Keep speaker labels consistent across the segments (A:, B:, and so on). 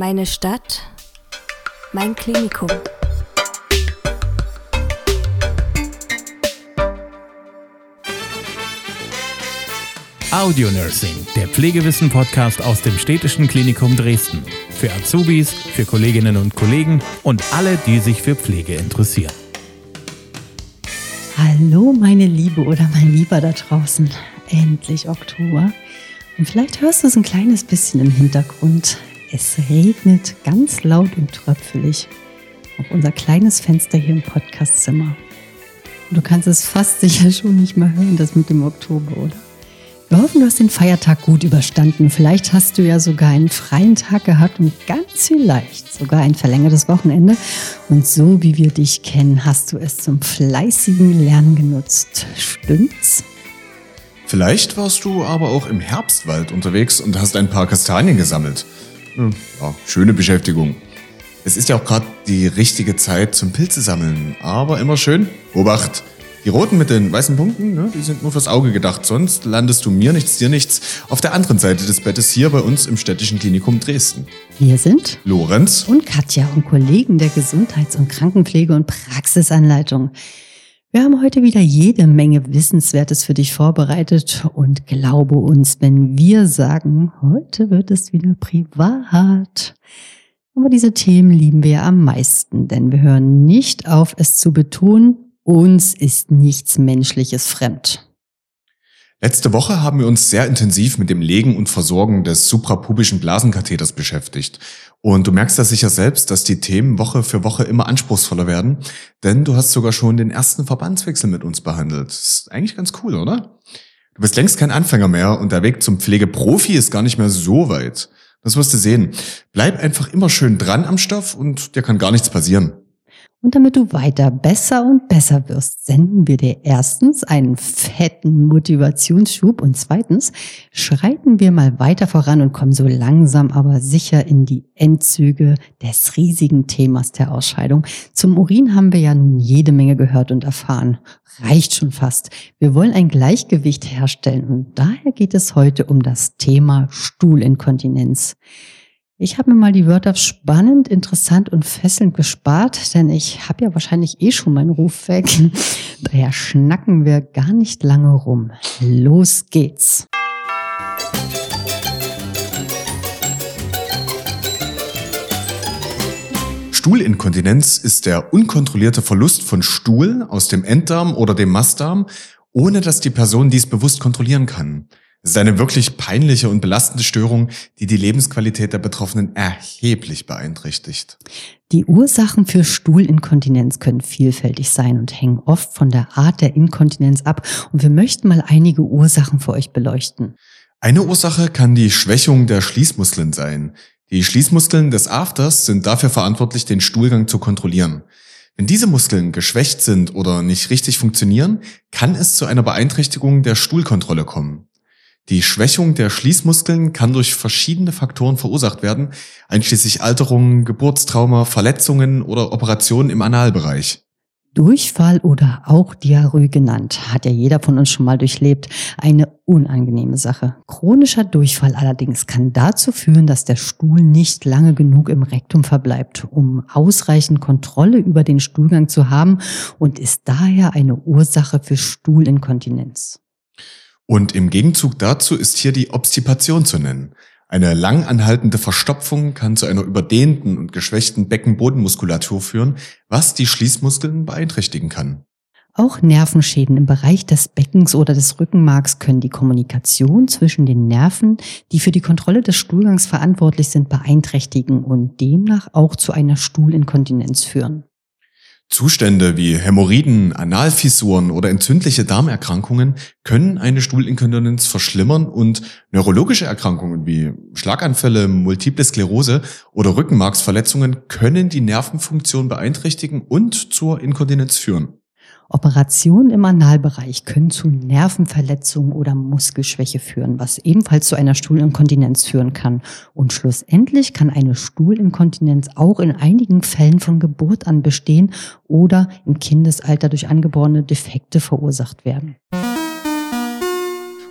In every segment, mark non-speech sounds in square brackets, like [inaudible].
A: Meine Stadt, mein Klinikum.
B: Audio Nursing, der Pflegewissen-Podcast aus dem Städtischen Klinikum Dresden. Für Azubis, für Kolleginnen und Kollegen und alle, die sich für Pflege interessieren.
C: Hallo, meine Liebe oder mein Lieber da draußen. Endlich Oktober. Und vielleicht hörst du es ein kleines bisschen im Hintergrund. Es regnet ganz laut und tröpfelig auf unser kleines Fenster hier im Podcastzimmer. Du kannst es fast sicher schon nicht mehr hören, das mit dem Oktober, oder? Wir hoffen, du hast den Feiertag gut überstanden. Vielleicht hast du ja sogar einen freien Tag gehabt und ganz vielleicht sogar ein verlängertes Wochenende. Und so wie wir dich kennen, hast du es zum fleißigen Lernen genutzt. Stimmt's?
D: Vielleicht warst du aber auch im Herbstwald unterwegs und hast ein paar Kastanien gesammelt. Hm, ja, schöne Beschäftigung. Es ist ja auch gerade die richtige Zeit zum Pilze sammeln. Aber immer schön, Obacht, die roten mit den weißen Punkten, ne, die sind nur fürs Auge gedacht. Sonst landest du mir nichts, dir nichts auf der anderen Seite des Bettes hier bei uns im Städtischen Klinikum Dresden.
C: Wir sind
D: Lorenz
C: und Katja und Kollegen der Gesundheits- und Krankenpflege und Praxisanleitung. Wir haben heute wieder jede Menge Wissenswertes für dich vorbereitet und glaube uns, wenn wir sagen, heute wird es wieder privat. Aber diese Themen lieben wir am meisten, denn wir hören nicht auf, es zu betonen, uns ist nichts Menschliches fremd.
D: Letzte Woche haben wir uns sehr intensiv mit dem Legen und Versorgen des suprapubischen Blasenkatheters beschäftigt. Und du merkst ja sicher selbst, dass die Themen Woche für Woche immer anspruchsvoller werden, denn du hast sogar schon den ersten Verbandswechsel mit uns behandelt. Das ist eigentlich ganz cool, oder? Du bist längst kein Anfänger mehr und der Weg zum Pflegeprofi ist gar nicht mehr so weit. Das wirst du sehen. Bleib einfach immer schön dran am Stoff und dir kann gar nichts passieren.
C: Und damit du weiter besser und besser wirst, senden wir dir erstens einen fetten Motivationsschub und zweitens schreiten wir mal weiter voran und kommen so langsam aber sicher in die Endzüge des riesigen Themas der Ausscheidung. Zum Urin haben wir ja nun jede Menge gehört und erfahren. Reicht schon fast. Wir wollen ein Gleichgewicht herstellen und daher geht es heute um das Thema Stuhlinkontinenz. Ich habe mir mal die Wörter spannend, interessant und fesselnd gespart, denn ich habe ja wahrscheinlich eh schon meinen Ruf weg. [laughs] Daher schnacken wir gar nicht lange rum. Los geht's.
D: Stuhlinkontinenz ist der unkontrollierte Verlust von Stuhl aus dem Enddarm oder dem Mastdarm, ohne dass die Person dies bewusst kontrollieren kann. Es ist eine wirklich peinliche und belastende Störung, die die Lebensqualität der Betroffenen erheblich beeinträchtigt.
C: Die Ursachen für Stuhlinkontinenz können vielfältig sein und hängen oft von der Art der Inkontinenz ab. Und wir möchten mal einige Ursachen für euch beleuchten.
D: Eine Ursache kann die Schwächung der Schließmuskeln sein. Die Schließmuskeln des Afters sind dafür verantwortlich, den Stuhlgang zu kontrollieren. Wenn diese Muskeln geschwächt sind oder nicht richtig funktionieren, kann es zu einer Beeinträchtigung der Stuhlkontrolle kommen. Die Schwächung der Schließmuskeln kann durch verschiedene Faktoren verursacht werden, einschließlich Alterungen, Geburtstrauma, Verletzungen oder Operationen im Analbereich.
C: Durchfall oder auch Diarrhoe genannt, hat ja jeder von uns schon mal durchlebt. Eine unangenehme Sache. Chronischer Durchfall allerdings kann dazu führen, dass der Stuhl nicht lange genug im Rektum verbleibt, um ausreichend Kontrolle über den Stuhlgang zu haben und ist daher eine Ursache für Stuhlinkontinenz.
D: Und im Gegenzug dazu ist hier die Obstipation zu nennen. Eine lang anhaltende Verstopfung kann zu einer überdehnten und geschwächten Beckenbodenmuskulatur führen, was die Schließmuskeln beeinträchtigen kann.
C: Auch Nervenschäden im Bereich des Beckens oder des Rückenmarks können die Kommunikation zwischen den Nerven, die für die Kontrolle des Stuhlgangs verantwortlich sind, beeinträchtigen und demnach auch zu einer Stuhlinkontinenz führen.
D: Zustände wie Hämorrhoiden, Analfissuren oder entzündliche Darmerkrankungen können eine Stuhlinkontinenz verschlimmern und neurologische Erkrankungen wie Schlaganfälle, Multiple Sklerose oder Rückenmarksverletzungen können die Nervenfunktion beeinträchtigen und zur Inkontinenz führen.
C: Operationen im Analbereich können zu Nervenverletzungen oder Muskelschwäche führen, was ebenfalls zu einer Stuhlinkontinenz führen kann. Und schlussendlich kann eine Stuhlinkontinenz auch in einigen Fällen von Geburt an bestehen oder im Kindesalter durch angeborene Defekte verursacht werden.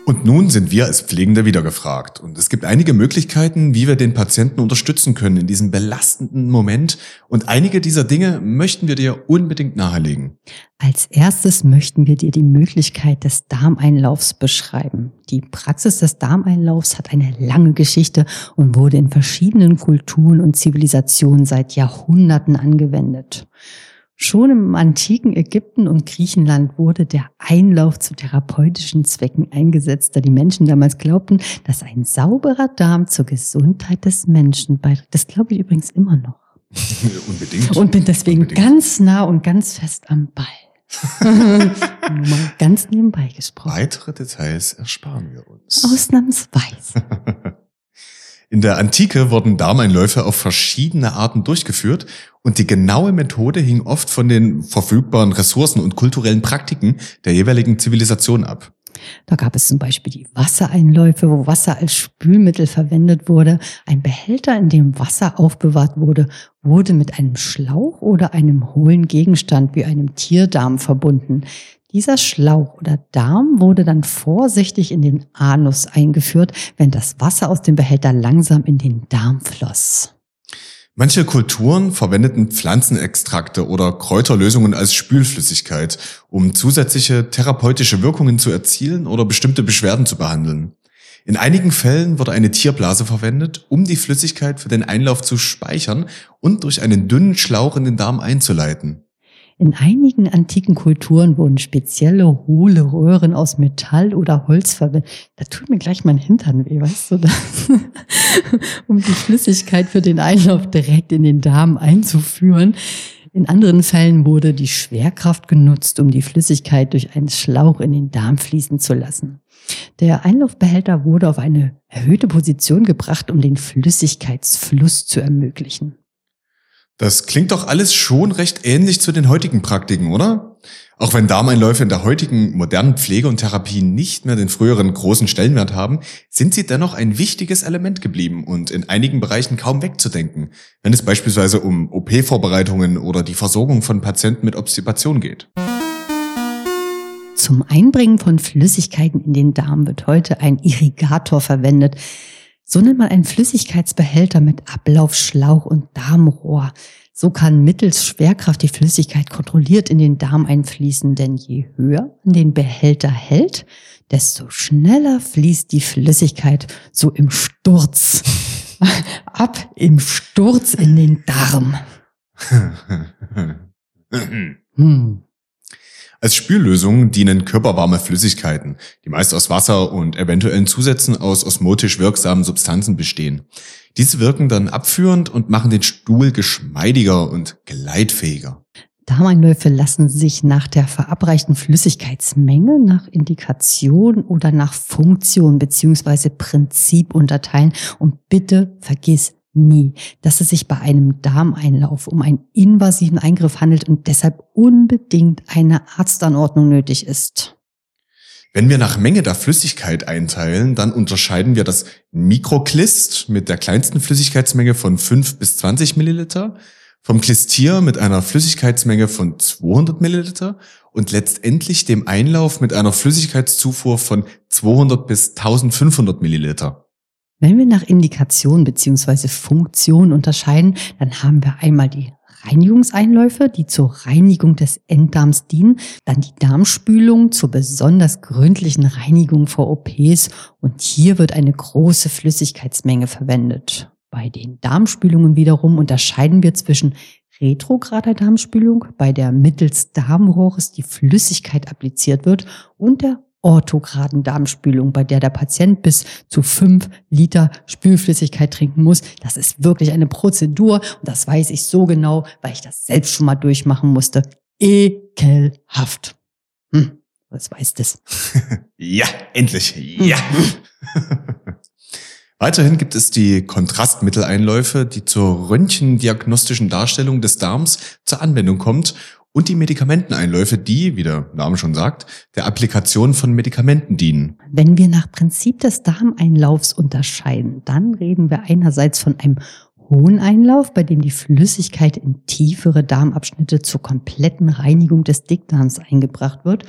D: Und nun sind wir als Pflegende wieder gefragt. Und es gibt einige Möglichkeiten, wie wir den Patienten unterstützen können in diesem belastenden Moment. Und einige dieser Dinge möchten wir dir unbedingt nahelegen.
C: Als erstes möchten wir dir die Möglichkeit des Darmeinlaufs beschreiben. Die Praxis des Darmeinlaufs hat eine lange Geschichte und wurde in verschiedenen Kulturen und Zivilisationen seit Jahrhunderten angewendet. Schon im antiken Ägypten und Griechenland wurde der Einlauf zu therapeutischen Zwecken eingesetzt, da die Menschen damals glaubten, dass ein sauberer Darm zur Gesundheit des Menschen beiträgt. Das glaube ich übrigens immer noch. [laughs]
D: Unbedingt.
C: Und bin deswegen
D: Unbedingt.
C: ganz nah und ganz fest am Ball. [laughs] Nur mal ganz nebenbei gesprochen.
D: Weitere Details ersparen wir uns.
C: Ausnahmsweise. [laughs]
D: In der Antike wurden Darmeinläufe auf verschiedene Arten durchgeführt und die genaue Methode hing oft von den verfügbaren Ressourcen und kulturellen Praktiken der jeweiligen Zivilisation ab.
C: Da gab es zum Beispiel die Wassereinläufe, wo Wasser als Spülmittel verwendet wurde. Ein Behälter, in dem Wasser aufbewahrt wurde, wurde mit einem Schlauch oder einem hohlen Gegenstand wie einem Tierdarm verbunden. Dieser Schlauch oder Darm wurde dann vorsichtig in den Anus eingeführt, wenn das Wasser aus dem Behälter langsam in den Darm floss.
D: Manche Kulturen verwendeten Pflanzenextrakte oder Kräuterlösungen als Spülflüssigkeit, um zusätzliche therapeutische Wirkungen zu erzielen oder bestimmte Beschwerden zu behandeln. In einigen Fällen wurde eine Tierblase verwendet, um die Flüssigkeit für den Einlauf zu speichern und durch einen dünnen Schlauch in den Darm einzuleiten.
C: In einigen antiken Kulturen wurden spezielle hohle Röhren aus Metall oder Holz verwendet. Da tut mir gleich mein Hintern weh, weißt du das? [laughs] um die Flüssigkeit für den Einlauf direkt in den Darm einzuführen. In anderen Fällen wurde die Schwerkraft genutzt, um die Flüssigkeit durch einen Schlauch in den Darm fließen zu lassen. Der Einlaufbehälter wurde auf eine erhöhte Position gebracht, um den Flüssigkeitsfluss zu ermöglichen.
D: Das klingt doch alles schon recht ähnlich zu den heutigen Praktiken, oder? Auch wenn Darmeinläufe in der heutigen modernen Pflege und Therapie nicht mehr den früheren großen Stellenwert haben, sind sie dennoch ein wichtiges Element geblieben und in einigen Bereichen kaum wegzudenken, wenn es beispielsweise um OP-Vorbereitungen oder die Versorgung von Patienten mit Obstipation geht.
C: Zum Einbringen von Flüssigkeiten in den Darm wird heute ein Irrigator verwendet. So nennt man einen Flüssigkeitsbehälter mit Ablaufschlauch und Darmrohr. So kann mittels Schwerkraft die Flüssigkeit kontrolliert in den Darm einfließen, denn je höher man den Behälter hält, desto schneller fließt die Flüssigkeit so im Sturz. [laughs] Ab im Sturz in den Darm. [laughs] Hm.
D: Als Spüllösung dienen körperwarme Flüssigkeiten, die meist aus Wasser und eventuellen Zusätzen aus osmotisch wirksamen Substanzen bestehen. Diese wirken dann abführend und machen den Stuhl geschmeidiger und gleitfähiger.
C: Darmeinläufe lassen sich nach der verabreichten Flüssigkeitsmenge, nach Indikation oder nach Funktion beziehungsweise Prinzip unterteilen. Und bitte vergiss nie, dass es sich bei einem Darmeinlauf um einen invasiven Eingriff handelt und deshalb unbedingt eine Arztanordnung nötig ist.
D: Wenn wir nach Menge der Flüssigkeit einteilen, dann unterscheiden wir das Mikroklist mit der kleinsten Flüssigkeitsmenge von 5 bis 20 Milliliter, vom Klistier mit einer Flüssigkeitsmenge von 200 Milliliter und letztendlich dem Einlauf mit einer Flüssigkeitszufuhr von 200 bis 1500 Milliliter.
C: Wenn wir nach Indikation beziehungsweise Funktion unterscheiden, dann haben wir einmal die Reinigungseinläufe, die zur Reinigung des Enddarms dienen, dann die Darmspülung zur besonders gründlichen Reinigung vor OPs und hier wird eine große Flüssigkeitsmenge verwendet. Bei den Darmspülungen wiederum unterscheiden wir zwischen retrograder Darmspülung, bei der mittels Darmrohres die Flüssigkeit appliziert wird, und der orthograden Darmspülung, bei der der Patient bis zu fünf Liter Spülflüssigkeit trinken muss. Das ist wirklich eine Prozedur und das weiß ich so genau, weil ich das selbst schon mal durchmachen musste. Ekelhaft. Hm, was weißt es? [laughs]
D: Ja, endlich. Ja. [laughs] Weiterhin gibt es die Kontrastmitteleinläufe, die zur röntgendiagnostischen Darstellung des Darms zur Anwendung kommt und die Medikamenteneinläufe, die, wie der Name schon sagt, der Applikation von Medikamenten dienen.
C: Wenn wir nach Prinzip des Darmeinlaufs unterscheiden, dann reden wir einerseits von einem hohen Einlauf, bei dem die Flüssigkeit in tiefere Darmabschnitte zur kompletten Reinigung des Dickdarms eingebracht wird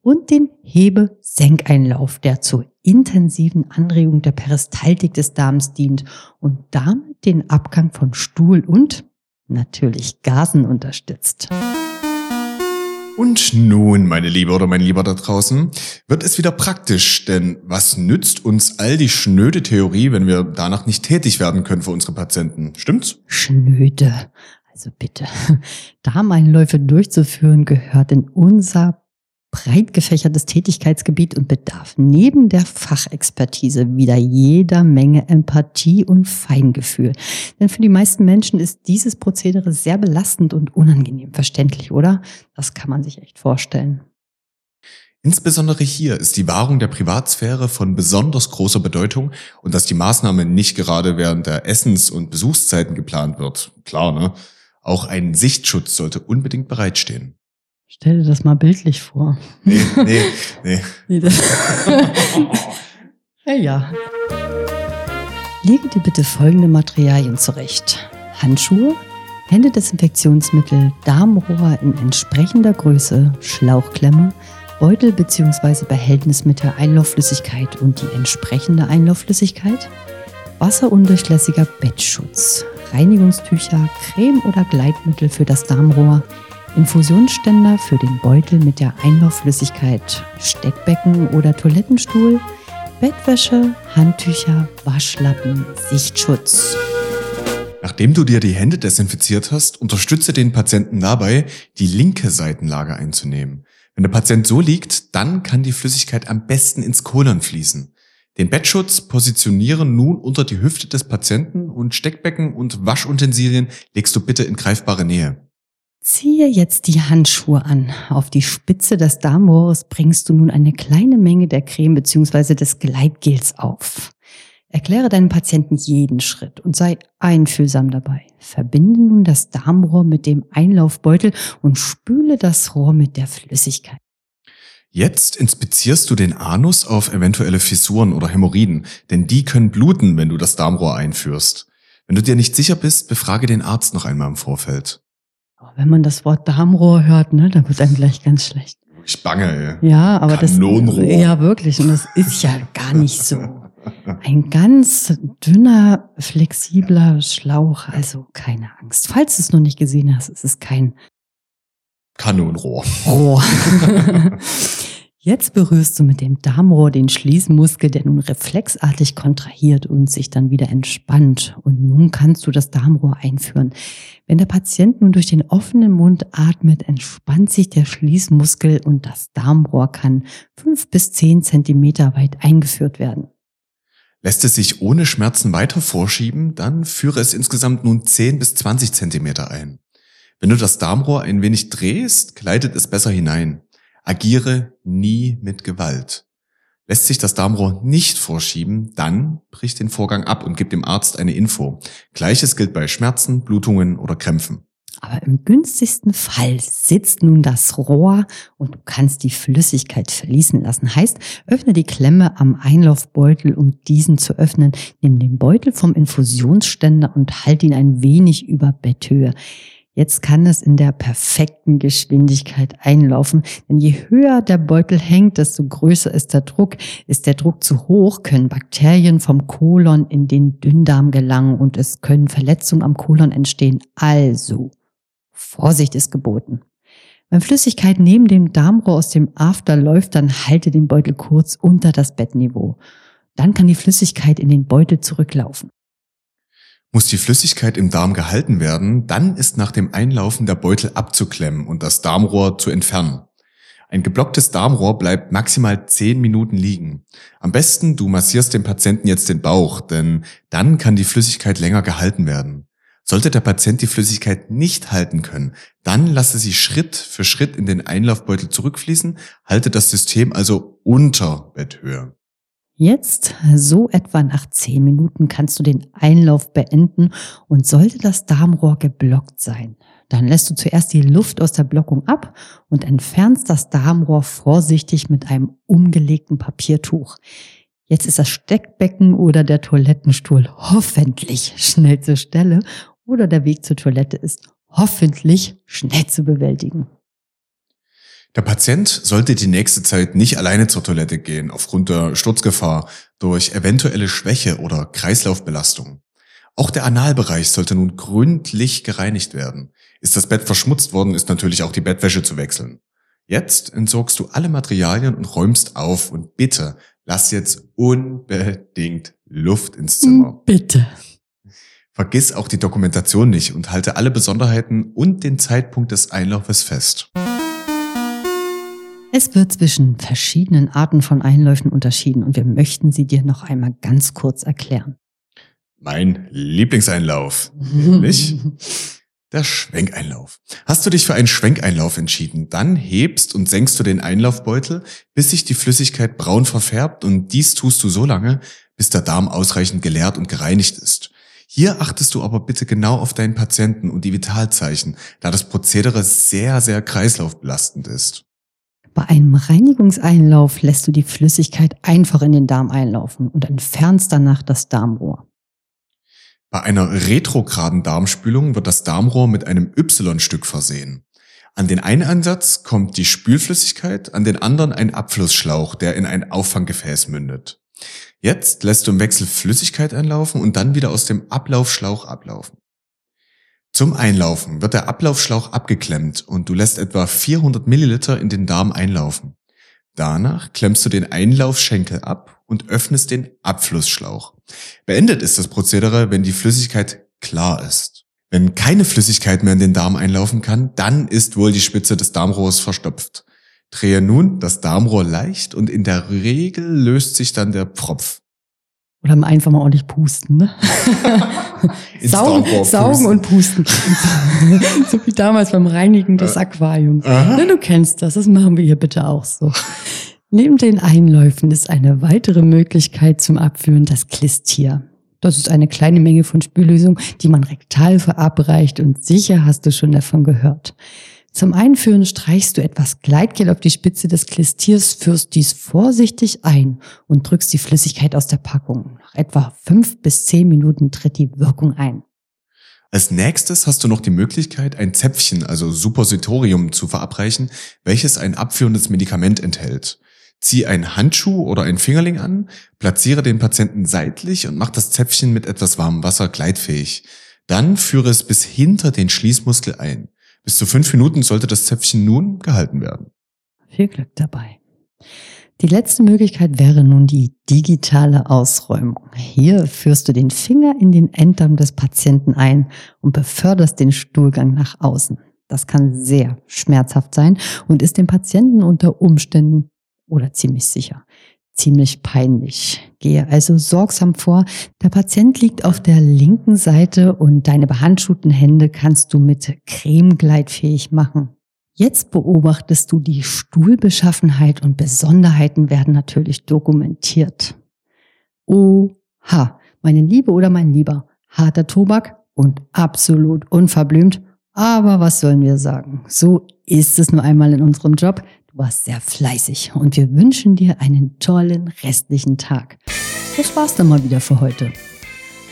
C: und den Hebe-Senkeinlauf, der zur intensiven Anregung der Peristaltik des Darms dient und damit den Abgang von Stuhl und natürlich Gasen unterstützt.
D: Und nun, meine Liebe oder mein Lieber da draußen, wird es wieder praktisch, denn was nützt uns all die schnöde Theorie, wenn wir danach nicht tätig werden können für unsere Patienten? Stimmt's?
C: Schnöde. Also bitte, [laughs] Darmeinläufe durchzuführen gehört in unser breit gefächertes Tätigkeitsgebiet und bedarf neben der Fachexpertise wieder jeder Menge Empathie und Feingefühl. Denn für die meisten Menschen ist dieses Prozedere sehr belastend und unangenehm verständlich, oder? Das kann man sich echt vorstellen.
D: Insbesondere hier ist die Wahrung der Privatsphäre von besonders großer Bedeutung und dass die Maßnahme nicht gerade während der Essens- und Besuchszeiten geplant wird. Klar, ne? Auch ein Sichtschutz sollte unbedingt bereitstehen.
C: Stell dir das mal bildlich vor.
D: Nee, nee, nee. [laughs]
C: Nee, das ja, ja. Lege dir bitte folgende Materialien zurecht. Handschuhe, Händedesinfektionsmittel, Darmrohr in entsprechender Größe, Schlauchklemme, Beutel bzw. Behältnis mit der Einlaufflüssigkeit und die entsprechende Einlaufflüssigkeit, wasserundurchlässiger Bettschutz, Reinigungstücher, Creme oder Gleitmittel für das Darmrohr, Infusionsständer für den Beutel mit der Einlaufflüssigkeit, Steckbecken oder Toilettenstuhl, Bettwäsche, Handtücher, Waschlappen, Sichtschutz.
D: Nachdem du dir die Hände desinfiziert hast, unterstütze den Patienten dabei, die linke Seitenlage einzunehmen. Wenn der Patient so liegt, dann kann die Flüssigkeit am besten ins Kolon fließen. Den Bettschutz positionieren nun unter die Hüfte des Patienten und Steckbecken und Waschutensilien legst du bitte in greifbare Nähe.
C: Ziehe jetzt die Handschuhe an. Auf die Spitze des Darmrohres bringst du nun eine kleine Menge der Creme bzw. des Gleitgels auf. Erkläre deinem Patienten jeden Schritt und sei einfühlsam dabei. Verbinde nun das Darmrohr mit dem Einlaufbeutel und spüle das Rohr mit der Flüssigkeit.
D: Jetzt inspizierst du den Anus auf eventuelle Fissuren oder Hämorrhoiden, denn die können bluten, wenn du das Darmrohr einführst. Wenn du dir nicht sicher bist, befrage den Arzt noch einmal im Vorfeld.
C: Wenn man das Wort Darmrohr hört, ne, dann wird einem gleich ganz schlecht.
D: Ich bange, ey.
C: Ja, aber
D: Kanonenrohr.
C: das ja wirklich und das ist ja gar nicht so. Ein ganz dünner, flexibler Schlauch, also keine Angst. Falls du es noch nicht gesehen hast, es ist kein
D: Kanonenrohr.
C: Rohr. [laughs] Jetzt berührst du mit dem Darmrohr den Schließmuskel, der nun reflexartig kontrahiert und sich dann wieder entspannt. Und nun kannst du das Darmrohr einführen. Wenn der Patient nun durch den offenen Mund atmet, entspannt sich der Schließmuskel und das Darmrohr kann fünf bis zehn Zentimeter weit eingeführt werden.
D: Lässt es sich ohne Schmerzen weiter vorschieben, dann führe es insgesamt nun 10 bis 20 Zentimeter ein. Wenn du das Darmrohr ein wenig drehst, gleitet es besser hinein. Agiere nie mit Gewalt. Lässt sich das Darmrohr nicht vorschieben, dann brich den Vorgang ab und gib dem Arzt eine Info. Gleiches gilt bei Schmerzen, Blutungen oder Krämpfen.
C: Aber im günstigsten Fall sitzt nun das Rohr und du kannst die Flüssigkeit verließen lassen. Heißt, öffne die Klemme am Einlaufbeutel, um diesen zu öffnen. Nimm den Beutel vom Infusionsständer und halt ihn ein wenig über Betthöhe. Jetzt kann es in der perfekten Geschwindigkeit einlaufen, denn je höher der Beutel hängt, desto größer ist der Druck. Ist der Druck zu hoch, können Bakterien vom Kolon in den Dünndarm gelangen und es können Verletzungen am Kolon entstehen. Also, Vorsicht ist geboten. Wenn Flüssigkeit neben dem Darmrohr aus dem After läuft, dann halte den Beutel kurz unter das Bettniveau. Dann kann die Flüssigkeit in den Beutel zurücklaufen.
D: Muss die Flüssigkeit im Darm gehalten werden, dann ist nach dem Einlaufen der Beutel abzuklemmen und das Darmrohr zu entfernen. Ein geblocktes Darmrohr bleibt maximal 10 Minuten liegen. Am besten du massierst dem Patienten jetzt den Bauch, denn dann kann die Flüssigkeit länger gehalten werden. Sollte der Patient die Flüssigkeit nicht halten können, dann lasse sie Schritt für Schritt in den Einlaufbeutel zurückfließen, halte das System also unter Betthöhe.
C: Jetzt, so etwa nach zehn Minuten, kannst du den Einlauf beenden und sollte das Darmrohr geblockt sein, dann lässt du zuerst die Luft aus der Blockung ab und entfernst das Darmrohr vorsichtig mit einem umgelegten Papiertuch. Jetzt ist das Steckbecken oder der Toilettenstuhl hoffentlich schnell zur Stelle oder der Weg zur Toilette ist hoffentlich schnell zu bewältigen.
D: Der Patient sollte die nächste Zeit nicht alleine zur Toilette gehen aufgrund der Sturzgefahr durch eventuelle Schwäche oder Kreislaufbelastung. Auch der Analbereich sollte nun gründlich gereinigt werden. Ist das Bett verschmutzt worden, ist natürlich auch die Bettwäsche zu wechseln. Jetzt entsorgst du alle Materialien und räumst auf und bitte lass jetzt unbedingt Luft ins Zimmer.
C: Bitte.
D: Vergiss auch die Dokumentation nicht und halte alle Besonderheiten und den Zeitpunkt des Einlaufes fest.
C: Es wird zwischen verschiedenen Arten von Einläufen unterschieden und wir möchten sie dir noch einmal ganz kurz erklären.
D: Mein Lieblingseinlauf, nämlich [laughs] der Schwenkeinlauf. Hast du dich für einen Schwenkeinlauf entschieden, dann hebst und senkst du den Einlaufbeutel, bis sich die Flüssigkeit braun verfärbt und dies tust du so lange, bis der Darm ausreichend geleert und gereinigt ist. Hier achtest du aber bitte genau auf deinen Patienten und die Vitalzeichen, da das Prozedere sehr, sehr kreislaufbelastend ist.
C: Bei einem Reinigungseinlauf lässt du die Flüssigkeit einfach in den Darm einlaufen und entfernst danach das Darmrohr.
D: Bei einer retrograden Darmspülung wird das Darmrohr mit einem Y-Stück versehen. An den einen Ansatz kommt die Spülflüssigkeit, an den anderen ein Abflussschlauch, der in ein Auffanggefäß mündet. Jetzt lässt du im Wechsel Flüssigkeit einlaufen und dann wieder aus dem Ablaufschlauch ablaufen. Zum Einlaufen wird der Ablaufschlauch abgeklemmt und du lässt etwa 400 Milliliter in den Darm einlaufen. Danach klemmst du den Einlaufschenkel ab und öffnest den Abflussschlauch. Beendet ist das Prozedere, wenn die Flüssigkeit klar ist. Wenn keine Flüssigkeit mehr in den Darm einlaufen kann, dann ist wohl die Spitze des Darmrohrs verstopft. Drehe nun das Darmrohr leicht und in der Regel löst sich dann der Pfropf.
C: Oder einfach mal ordentlich pusten, ne? [laughs] saugen, saugen und pusten. [laughs] so wie damals beim Reinigen des Aquariums. Ja, du kennst das, das machen wir hier bitte auch so. Neben den Einläufen ist eine weitere Möglichkeit zum Abführen das Klistier. Das ist eine kleine Menge von Spüllösung, die man rektal verabreicht und sicher hast du schon davon gehört. Zum Einführen streichst du etwas Gleitgel auf die Spitze des Klistiers, führst dies vorsichtig ein und drückst die Flüssigkeit aus der Packung. Nach etwa fünf bis zehn Minuten tritt die Wirkung ein.
D: Als nächstes hast du noch die Möglichkeit, ein Zäpfchen, also Suppositorium, zu verabreichen, welches ein abführendes Medikament enthält. Zieh einen Handschuh oder ein Fingerling an, platziere den Patienten seitlich und mach das Zäpfchen mit etwas warmem Wasser gleitfähig. Dann führe es bis hinter den Schließmuskel ein. Bis zu fünf Minuten sollte das Zäpfchen nun gehalten werden.
C: Viel Glück dabei. Die letzte Möglichkeit wäre nun die digitale Ausräumung. Hier führst du den Finger in den Enddarm des Patienten ein und beförderst den Stuhlgang nach außen. Das kann sehr schmerzhaft sein und ist dem Patienten unter Umständen oder ziemlich sicher ziemlich peinlich. Gehe also sorgsam vor. Der Patient liegt auf der linken Seite und deine behandschuhten Hände kannst du mit Creme gleitfähig machen. Jetzt beobachtest du die Stuhlbeschaffenheit und Besonderheiten werden natürlich dokumentiert. Oha, meine Liebe oder mein Lieber, harter Tobak und absolut unverblümt. Aber was sollen wir sagen? So ist es nur einmal in unserem Job. Du warst sehr fleißig und wir wünschen dir einen tollen restlichen Tag. Das war's dann mal wieder für heute.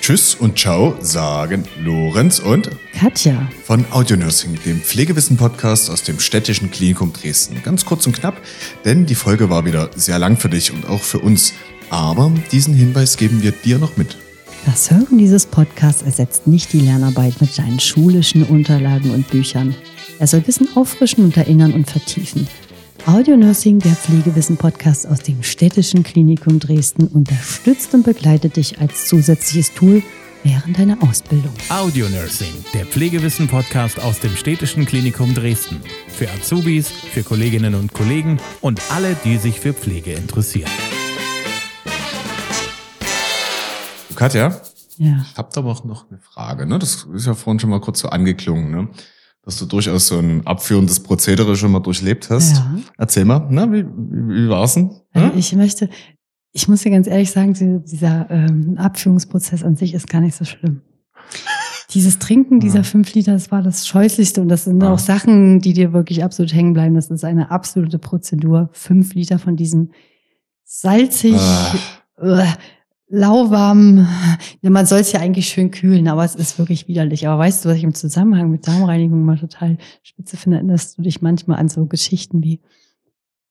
D: Tschüss und ciao sagen Lorenz und
C: Katja
D: von Audionursing, dem Pflegewissen-Podcast aus dem städtischen Klinikum Dresden. Ganz kurz und knapp, denn die Folge war wieder sehr lang für dich und auch für uns. Aber diesen Hinweis geben wir dir noch mit.
C: Das Hören dieses Podcasts ersetzt nicht die Lernarbeit mit deinen schulischen Unterlagen und Büchern. Er soll Wissen auffrischen und erinnern und vertiefen. Audio Nursing, der Pflegewissen-Podcast aus dem Städtischen Klinikum Dresden, unterstützt und begleitet dich als zusätzliches Tool während deiner Ausbildung.
B: Audio Nursing, der Pflegewissen-Podcast aus dem Städtischen Klinikum Dresden. Für Azubis, für Kolleginnen und Kollegen und alle, die sich für Pflege interessieren.
D: Katja?
C: Ja.
D: Ich habe aber auch noch eine Frage. Ne? Das ist ja vorhin schon mal kurz so angeklungen. Ne? Dass du durchaus so ein abführendes Prozedere schon mal durchlebt hast. Ja. Erzähl mal, na, wie, wie, wie war's denn?
C: Hm? Ich möchte, ich muss dir ganz ehrlich sagen, dieser ähm, Abführungsprozess an sich ist gar nicht so schlimm. Dieses Trinken dieser ja. fünf Liter, das war das Scheußlichste und das sind ja. auch Sachen, die dir wirklich absolut hängen bleiben. Das ist eine absolute Prozedur. Fünf Liter von diesem salzig, ah. äh, lauwarm. Ja, man soll es ja eigentlich schön kühlen, aber es ist wirklich widerlich. Aber weißt du, was ich im Zusammenhang mit Darmreinigung mal total spitze finde, erinnerst du dich manchmal an so Geschichten wie,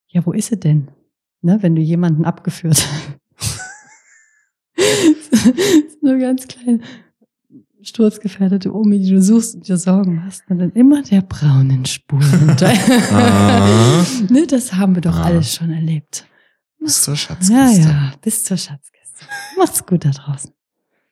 C: ja, wo ist sie denn? Ne, wenn du jemanden abgeführt [laughs] Nur ganz klein sturzgefährdete Omi, die du suchst und dir Sorgen hast, und dann immer der braunen Spuren. [laughs] ah. ne, das haben wir doch ah. alles schon erlebt.
D: Bis zur Schatzkiste.
C: Ja, ja, bis zur Schatzkiste. Macht's gut da draußen.